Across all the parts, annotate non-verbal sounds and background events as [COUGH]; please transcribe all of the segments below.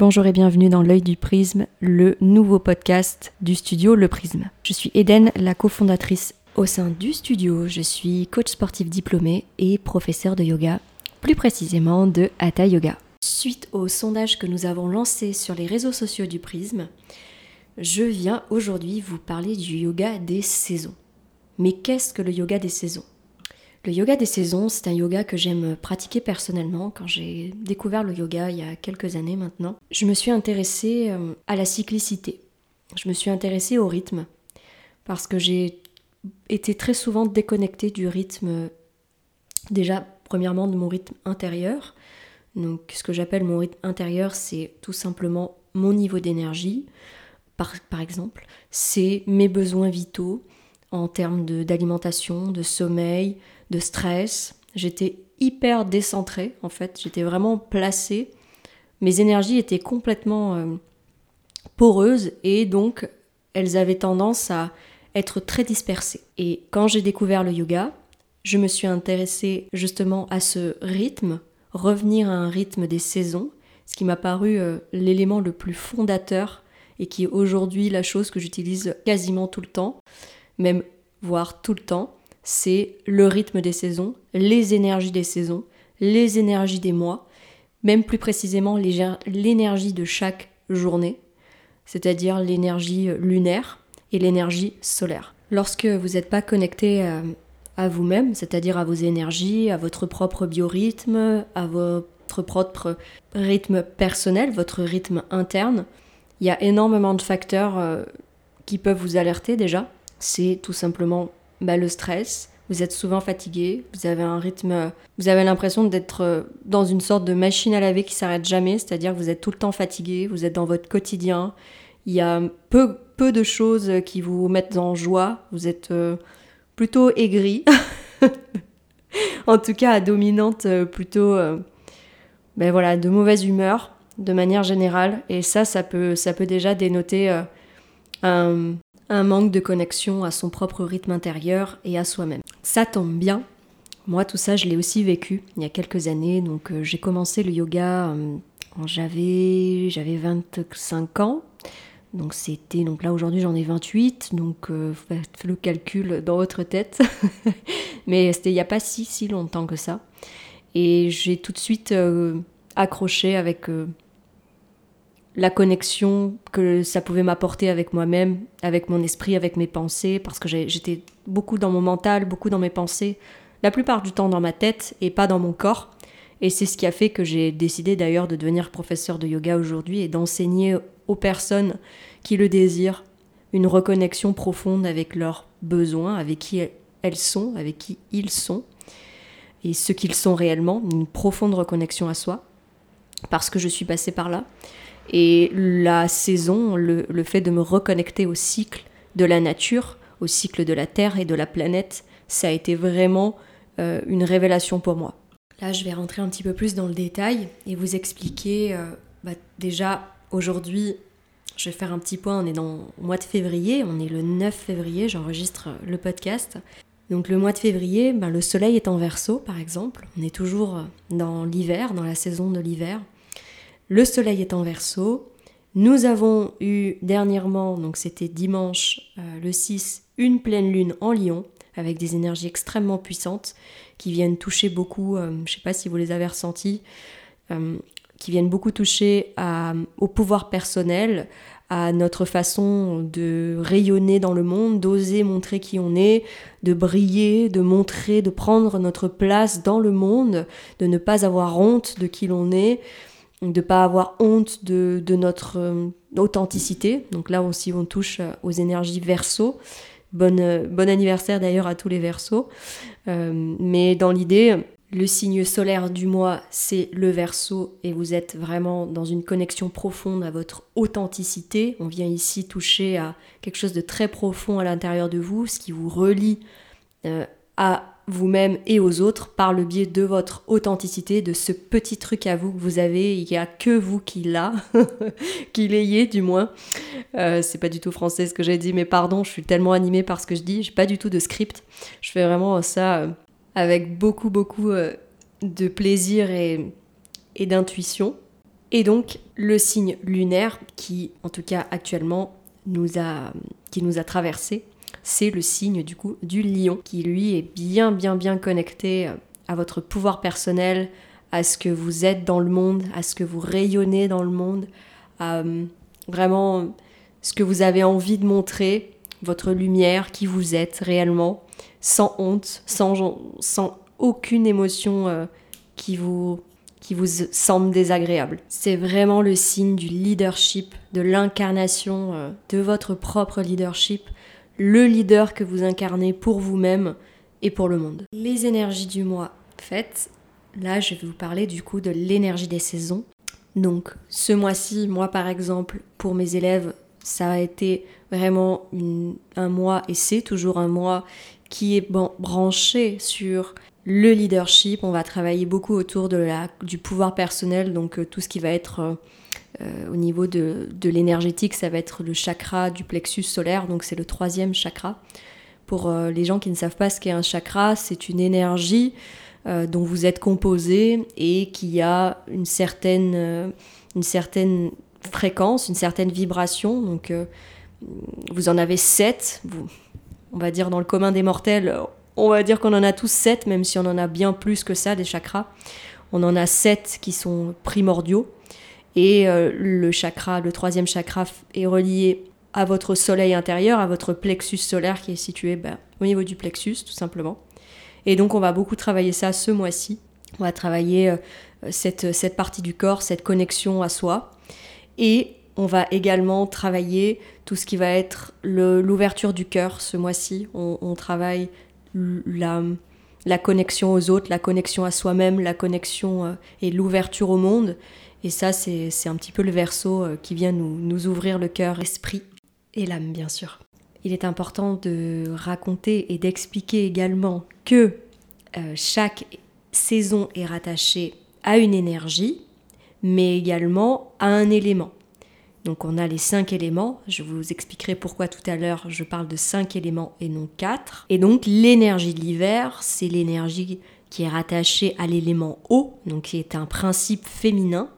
Bonjour et bienvenue dans L'œil du prisme, le nouveau podcast du studio Le Prisme. Je suis Eden, la cofondatrice au sein du studio. Je suis coach sportif diplômé et professeur de yoga, plus précisément de Hatha Yoga. Suite au sondage que nous avons lancé sur les réseaux sociaux du prisme, je viens aujourd'hui vous parler du yoga des saisons. Mais qu'est-ce que le yoga des saisons? Le yoga des saisons, c'est un yoga que j'aime pratiquer personnellement. Quand j'ai découvert le yoga il y a quelques années maintenant, je me suis intéressée euh, à la cyclicité. Je me suis intéressée au rythme parce que j'ai été très souvent déconnectée du rythme, déjà premièrement de mon rythme intérieur. Donc ce que j'appelle mon rythme intérieur, c'est tout simplement mon niveau d'énergie, par, par exemple, c'est mes besoins vitaux en termes d'alimentation, de sommeil, de stress. J'étais hyper décentrée en fait, j'étais vraiment placée. Mes énergies étaient complètement euh, poreuses et donc elles avaient tendance à être très dispersées. Et quand j'ai découvert le yoga, je me suis intéressée justement à ce rythme, revenir à un rythme des saisons, ce qui m'a paru euh, l'élément le plus fondateur et qui est aujourd'hui la chose que j'utilise quasiment tout le temps, même voire tout le temps c'est le rythme des saisons, les énergies des saisons, les énergies des mois, même plus précisément l'énergie de chaque journée, c'est-à-dire l'énergie lunaire et l'énergie solaire. Lorsque vous n'êtes pas connecté à, à vous-même, c'est-à-dire à vos énergies, à votre propre biorhythme, à votre propre rythme personnel, votre rythme interne, il y a énormément de facteurs euh, qui peuvent vous alerter déjà. C'est tout simplement bah, le stress, vous êtes souvent fatigué, vous avez un rythme, vous avez l'impression d'être euh, dans une sorte de machine à laver qui s'arrête jamais, c'est-à-dire que vous êtes tout le temps fatigué, vous êtes dans votre quotidien, il y a peu, peu de choses qui vous mettent en joie, vous êtes euh, plutôt aigri, [LAUGHS] en tout cas à dominante euh, plutôt ben voilà, de mauvaise humeur de manière générale, et ça, ça peut, ça peut déjà dénoter un, un manque de connexion à son propre rythme intérieur et à soi-même. Ça tombe bien. Moi, tout ça, je l'ai aussi vécu il y a quelques années. Donc, euh, j'ai commencé le yoga euh, quand j'avais j'avais 25 ans. Donc, c'était donc là aujourd'hui j'en ai 28. Donc, euh, faites le calcul dans votre tête. [LAUGHS] Mais c'était il n'y a pas si si longtemps que ça. Et j'ai tout de suite accroché avec la connexion que ça pouvait m'apporter avec moi-même, avec mon esprit, avec mes pensées, parce que j'étais beaucoup dans mon mental, beaucoup dans mes pensées, la plupart du temps dans ma tête et pas dans mon corps. Et c'est ce qui a fait que j'ai décidé d'ailleurs de devenir professeur de yoga aujourd'hui et d'enseigner aux personnes qui le désirent une reconnexion profonde avec leurs besoins, avec qui elles sont, avec qui ils sont, et ce qu'ils sont réellement, une profonde reconnexion à soi, parce que je suis passée par là. Et la saison, le, fait de me reconnecter au cycle de la nature, au cycle de la Terre et de la planète, ça a été vraiment euh, une révélation pour moi. Là, je vais rentrer un petit peu plus dans le détail et vous expliquer, euh, bah, déjà, aujourd'hui, je vais faire un petit point, on est dans le mois de février, on est le 9 février, j'enregistre le podcast. Donc le mois de février, bah, le soleil est en verso par exemple, on est toujours dans l'hiver, dans la saison de l'hiver. Le soleil est en verso. Nous avons eu dernièrement, donc c'était dimanche euh, le 6, une pleine lune en lion avec des énergies extrêmement puissantes qui viennent toucher beaucoup, euh, je ne sais pas si vous les avez ressentis, euh, qui viennent beaucoup toucher au pouvoir personnel, à notre façon de rayonner dans le monde, d'oser montrer qui on est, de briller, de montrer, de prendre notre place dans le monde, de ne pas avoir honte de qui l'on est, de pas avoir honte de, notre euh, authenticité. Donc là aussi on touche euh, aux énergies verso. Euh, bon anniversaire d'ailleurs à tous les versos. mais dans l'idée, le signe solaire du mois, c'est le verso et vous êtes vraiment dans une connexion profonde à votre authenticité. On vient ici toucher à quelque chose de très profond à l'intérieur de vous, ce qui vous relie à vous-même et aux autres par le biais de votre authenticité, de ce petit truc à vous que vous avez, il n'y a que vous qui l'a, [LAUGHS] qui l'ayez du moins. Euh, c'est pas du tout français ce que j'ai dit, mais pardon, je suis tellement animée par ce que je dis, j'ai pas du tout de script. Je fais vraiment ça euh, avec beaucoup, beaucoup euh, de plaisir et, et d'intuition. Et donc le signe lunaire qui, en tout cas actuellement, nous a, qui nous a traversé, c'est le signe du coup du lion, qui lui est bien bien bien connecté à votre pouvoir personnel, à ce que vous êtes dans le monde, à ce que vous rayonnez dans le monde, à euh, vraiment ce que vous avez envie de montrer, votre lumière, qui vous êtes réellement, sans honte, sans, sans aucune émotion euh, qui vous qui vous semble désagréable. C'est vraiment le signe du leadership, de l'incarnation euh, de votre propre leadership, le leader que vous incarnez pour vous-même et pour le monde. Les énergies du mois faites, là je vais vous parler du coup de l'énergie des saisons. Donc ce mois-ci, moi par exemple, pour mes élèves, ça a été vraiment un mois, et c'est toujours un mois qui est branché sur le leadership. On va travailler beaucoup autour de la, du pouvoir personnel, donc euh, tout ce qui va être euh, au niveau de, de l'énergétique, ça va être le chakra du plexus solaire, donc c'est le troisième chakra. Pour les gens qui ne savent pas ce qu'est un chakra, c'est une énergie dont vous êtes composé et qui a une certaine, une certaine fréquence, une certaine vibration. Donc vous en avez sept. on va dire dans le commun des mortels, on va dire qu'on en a tous sept, même si on en a bien plus que ça, des chakras. On en a sept qui sont primordiaux. Et euh, le chakra, le troisième chakra, est relié à votre soleil intérieur, à votre plexus solaire qui est situé ben, au niveau du plexus, tout simplement. Et donc, on va beaucoup travailler ça ce mois-ci. On va travailler euh, cette, cette partie du corps, cette connexion à soi. Et on va également travailler tout ce qui va être l'ouverture du cœur ce mois-ci. on, travaille la, la connexion aux autres, la connexion à soi-même, la connexion euh, et l'ouverture au monde. Et ça, c'est un petit peu le verso euh, qui vient nous, nous ouvrir le cœur, l'esprit et l'âme, bien sûr. Il est important de raconter et d'expliquer également que euh, chaque saison est rattachée à une énergie, mais également à un élément. Donc on a les cinq éléments, je vous expliquerai pourquoi tout à l'heure je parle de cinq éléments et non quatre. Et donc l'énergie de l'hiver, c'est l'énergie qui est rattachée à l'élément eau, donc qui est un principe féminin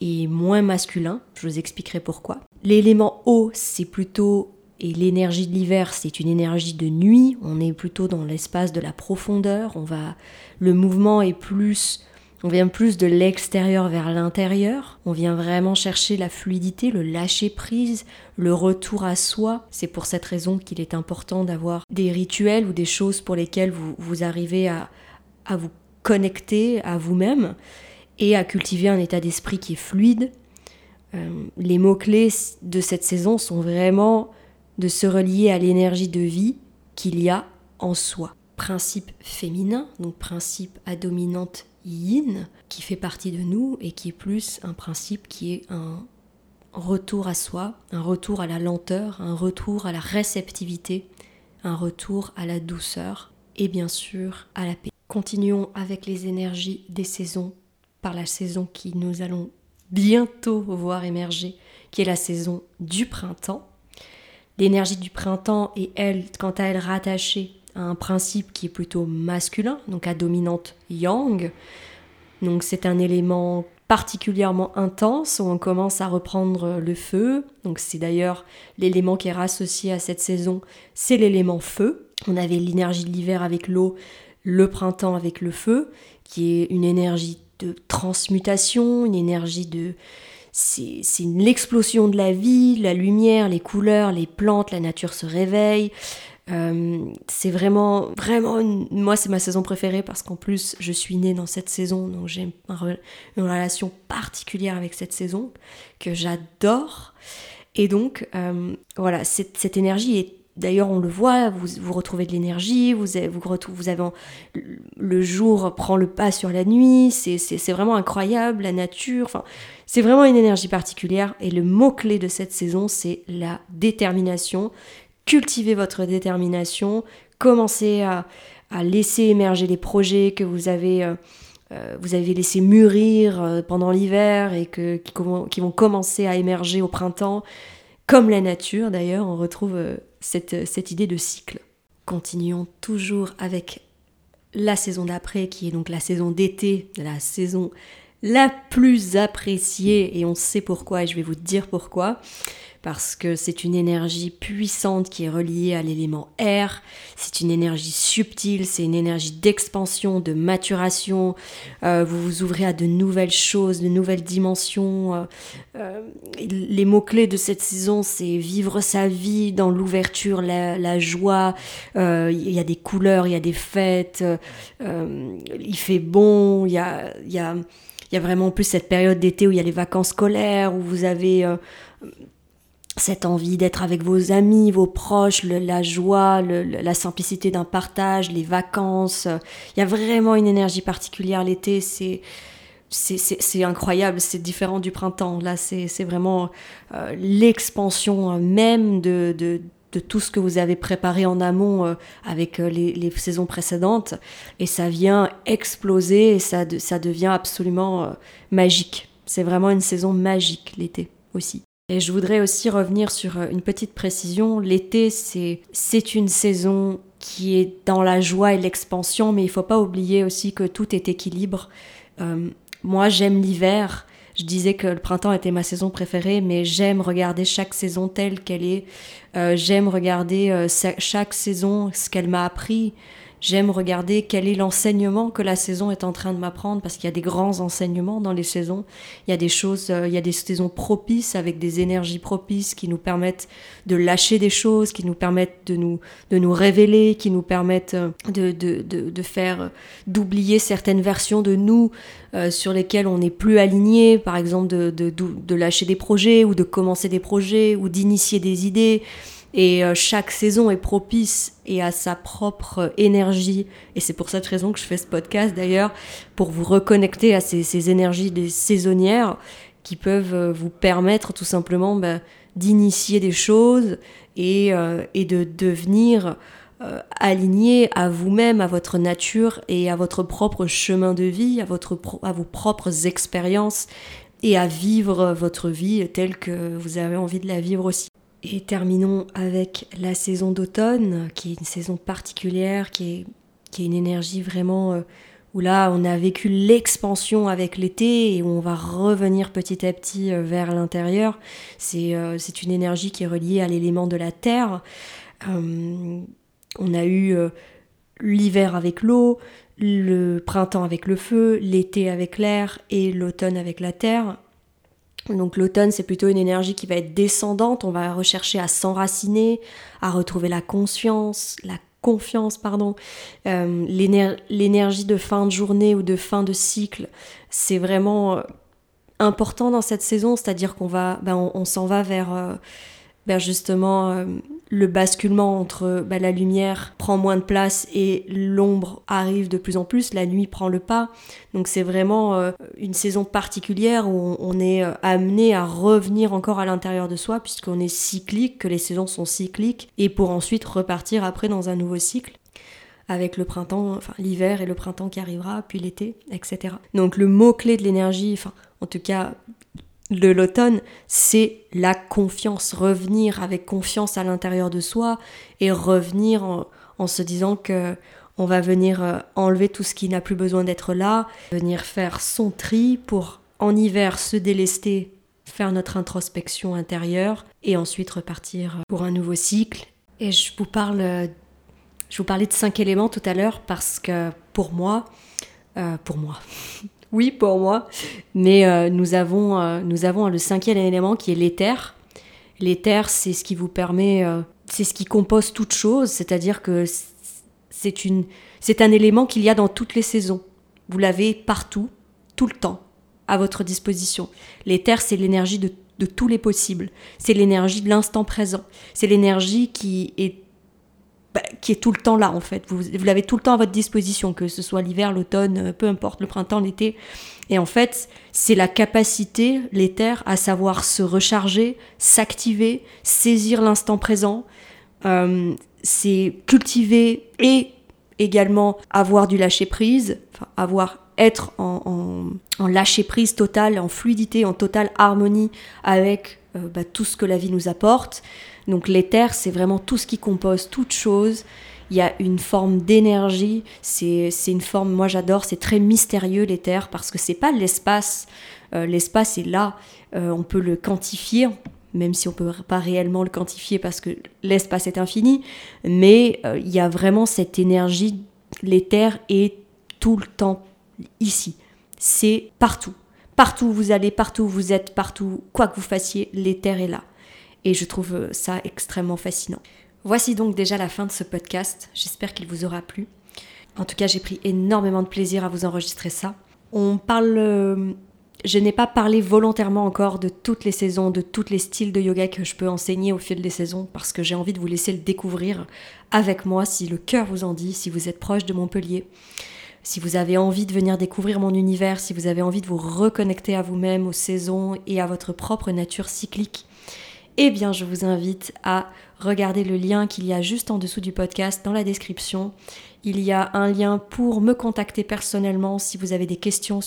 et moins masculin, je vous expliquerai pourquoi. L'élément eau, c'est plutôt et l'énergie de l'hiver, c'est une énergie de nuit, on est plutôt dans l'espace de la profondeur, on va le mouvement est plus on vient plus de l'extérieur vers l'intérieur, on vient vraiment chercher la fluidité, le lâcher prise, le retour à soi. C'est pour cette raison qu'il est important d'avoir des rituels ou des choses pour lesquelles vous, vous arrivez à, à vous connecter à vous-même et à cultiver un état d'esprit qui est fluide. Euh, les mots-clés de cette saison sont vraiment de se relier à l'énergie de vie qu'il y a en soi. Principe féminin, donc principe à dominante yin qui fait partie de nous et qui est plus un principe qui est un retour à soi, un retour à la lenteur, un retour à la réceptivité, un retour à la douceur et bien sûr à la paix. Continuons avec les énergies des saisons par la saison qui nous allons bientôt voir émerger, qui est la saison du printemps. L'énergie du printemps est, elle, quant à elle, rattachée un principe qui est plutôt masculin, donc à dominante yang. Donc c'est un élément particulièrement intense où on commence à reprendre le feu. Donc c'est d'ailleurs l'élément qui est associé à cette saison, c'est l'élément feu. On avait l'énergie de l'hiver avec l'eau, le printemps avec le feu, qui est une énergie de transmutation, une énergie de c'est l'explosion de la vie, la lumière, les couleurs, les plantes, la nature se réveille, euh, c'est vraiment, vraiment, moi c'est ma saison préférée parce qu'en plus je suis née dans cette saison, donc j'ai une relation particulière avec cette saison que j'adore. Et donc euh, voilà, cette, cette, énergie est, d'ailleurs on le voit, vous, retrouvez de l'énergie, vous, vous, le jour prend le pas sur la nuit, c'est vraiment incroyable, la nature, c'est vraiment une énergie particulière et le mot-clé de cette saison c'est la détermination, cultivez votre détermination, commencez à, laisser émerger les projets que vous avez, euh, euh, vous avez laissé mûrir euh, pendant l'hiver et que, qui, vont commencer à émerger au printemps. Comme la nature d'ailleurs, on retrouve cette, cette idée de cycle. Continuons toujours avec la saison d'après, qui est donc la saison d'été, la saison la plus appréciée et on sait pourquoi et je vais vous dire pourquoi parce que c'est une énergie puissante qui est reliée à l'élément air, c'est une énergie subtile, c'est une énergie d'expansion, de maturation, euh, vous vous ouvrez à de nouvelles choses, de nouvelles dimensions. Euh, euh, les mots-clés de cette saison, c'est vivre sa vie dans l'ouverture, la, joie, il y a des couleurs, il y a des fêtes, il fait bon, il y a... Y a il y a vraiment plus cette période d'été où il y a les vacances scolaires, où vous avez cette envie d'être avec vos amis, vos proches, la joie, la simplicité d'un partage, les vacances. Il y a vraiment une énergie particulière l'été. C'est c'est incroyable, c'est différent du printemps. Là, c'est vraiment euh, l'expansion même de, de, de, tout ce que vous avez préparé en amont euh, avec euh, les, les, saisons précédentes. Et ça vient exploser et ça, ça devient absolument magique. C'est vraiment une saison magique, l'été aussi. Et je voudrais aussi revenir sur euh, une petite précision. L'été, c'est, une saison qui est dans la joie et l'expansion, mais il faut pas oublier aussi que tout est équilibre. Euh, moi, j'aime l'hiver. Je disais que le printemps était ma saison préférée, mais j'aime regarder chaque saison telle qu'elle est. Euh, j'aime regarder chaque saison ce qu'elle m'a appris. J'aime regarder quel est l'enseignement que la saison est en train de m'apprendre parce qu'il y a des grands enseignements dans les saisons. Il y a des choses, euh, il y a des saisons propices avec des énergies propices qui nous permettent de lâcher des choses, qui nous permettent de nous, de nous révéler, qui nous permettent euh, de, de, de, de faire, d'oublier certaines versions de nous euh, sur lesquelles on n'est plus aligné, par exemple de, de, de lâcher des projets ou de commencer des projets ou d'initier des idées. Et euh, chaque saison est propice et a sa propre énergie. Et c'est pour cette raison que je fais ce podcast d'ailleurs, pour vous reconnecter à ces, énergies saisonnières qui peuvent euh, vous permettre tout simplement bah, d'initier des choses et, euh, de devenir aligné à vous-même, à votre nature et à votre propre chemin de vie, à, votre à vos propres expériences et à vivre votre vie telle que vous avez envie de la vivre aussi. Et terminons avec la saison d'automne, qui est une saison particulière, qui est, une énergie vraiment euh, où là on a vécu l'expansion avec l'été et où on va revenir petit à petit euh, vers l'intérieur. Euh, c'est une énergie qui est reliée à l'élément de la terre. on a eu l'hiver avec l'eau, le printemps avec le feu, l'été avec l'air et l'automne avec la terre. Donc l'automne, c'est plutôt une énergie qui va être descendante, on va rechercher à s'enraciner, à retrouver la conscience, la confiance, pardon. Euh, l'énergie de fin de journée ou de fin de cycle, c'est vraiment euh, important dans cette saison, c'est-à-dire qu'on va, ben on, s'en va vers... Euh, ben justement euh, le basculement entre ben, la lumière prend moins de place et l'ombre arrive de plus en plus, la nuit prend le pas. Donc c'est vraiment euh, une saison particulière où on, est euh, amené à revenir encore à l'intérieur de soi puisqu'on est cyclique, que les saisons sont cycliques et pour ensuite repartir après dans un nouveau cycle avec le printemps, enfin l'hiver et le printemps qui arrivera, puis l'été, etc. Donc le mot-clé de l'énergie, enfin en tout cas de l'automne, c'est la confiance, revenir avec confiance à l'intérieur de soi et revenir en, se disant que on va venir euh, enlever tout ce qui n'a plus besoin d'être là, venir faire son tri pour en hiver se délester, faire notre introspection intérieure et ensuite repartir pour un nouveau cycle. Et je vous parle, je vous parlais de cinq éléments tout à l'heure parce que pour moi, euh, pour moi, [LAUGHS] oui pour moi. Mais euh, nous, avons, euh, nous avons le cinquième élément qui est l'éther. L'éther, c'est ce qui vous permet, euh, c'est ce qui compose toute chose, c'est-à-dire que c'est une, c'est un élément qu'il y a dans toutes les saisons. Vous l'avez partout, tout le temps, à votre disposition. L'éther, c'est l'énergie de, de tous les possibles. C'est l'énergie de l'instant présent. C'est l'énergie qui est qui est tout le temps là en fait. Vous, vous l'avez tout le temps à votre disposition, que ce soit l'hiver, l'automne, euh, peu importe, le printemps, l'été. Et en fait, c'est la capacité, l'éther, à savoir se recharger, s'activer, saisir l'instant présent. Euh, c'est cultiver et également avoir du lâcher prise, avoir être en, lâcher prise total, en fluidité, en totale harmonie avec euh, bah, tout ce que la vie nous apporte. Donc l'éther, c'est vraiment tout ce qui compose toute chose. il y a une forme d'énergie, c'est une forme, moi j'adore, c'est très mystérieux l'éther parce que c'est pas l'espace, euh, l'espace est là, euh, on peut le quantifier, même si on peut pas réellement le quantifier parce que l'espace est infini, mais euh, il y a vraiment cette énergie, l'éther est tout le temps ici, c'est partout. Partout où vous allez, partout où vous êtes, partout, quoi que vous fassiez, l'éther est là. Et je trouve ça extrêmement fascinant. Voici donc déjà la fin de ce podcast. J'espère qu'il vous aura plu. En tout cas, j'ai pris énormément de plaisir à vous enregistrer ça. On parle. Euh, je n'ai pas parlé volontairement encore de toutes les saisons, de tous les styles de yoga que je peux enseigner au fil des saisons, parce que j'ai envie de vous laisser le découvrir avec moi si le cœur vous en dit, si vous êtes proche de Montpellier, si vous avez envie de venir découvrir mon univers, si vous avez envie de vous reconnecter à vous-même, aux saisons et à votre propre nature cyclique eh bien je vous invite à regarder le lien qu'il y a juste en dessous du podcast dans la description. Il y a un lien pour me contacter personnellement si vous avez des questions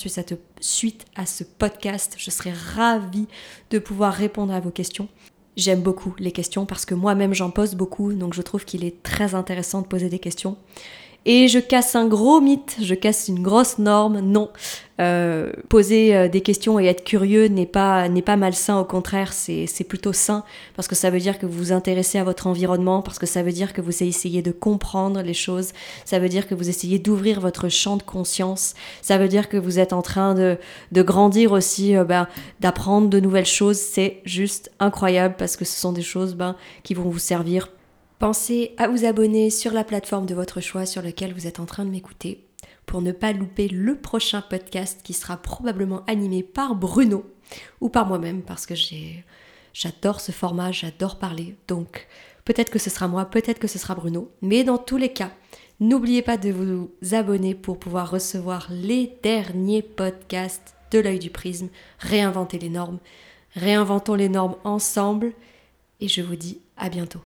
suite à ce podcast. Je serai ravie de pouvoir répondre à vos questions. J'aime beaucoup les questions parce que moi-même j'en pose beaucoup, donc je trouve qu'il est très intéressant de poser des questions. Et je casse un gros mythe, je casse une grosse norme. Non, euh, poser euh, des questions et être curieux n'est pas, n'est pas malsain, au contraire, c'est, c'est plutôt sain, parce que ça veut dire que vous vous intéressez à votre environnement, parce que ça veut dire que vous essayez de comprendre les choses, ça veut dire que vous essayez d'ouvrir votre champ de conscience, ça veut dire que vous êtes en train de, de grandir aussi, euh, ben, d'apprendre de nouvelles choses, c'est juste incroyable, parce que ce sont des choses ben, qui vont vous servir Pensez à vous abonner sur la plateforme de votre choix sur laquelle vous êtes en train de m'écouter pour ne pas louper le prochain podcast qui sera probablement animé par Bruno ou par moi-même parce que j'adore ce format, j'adore parler. Donc peut-être que ce sera moi, peut-être que ce sera Bruno, mais dans tous les cas, n'oubliez pas de vous abonner pour pouvoir recevoir les derniers podcasts de l'œil du prisme, réinventer les normes. Réinventons les normes ensemble et je vous dis à bientôt.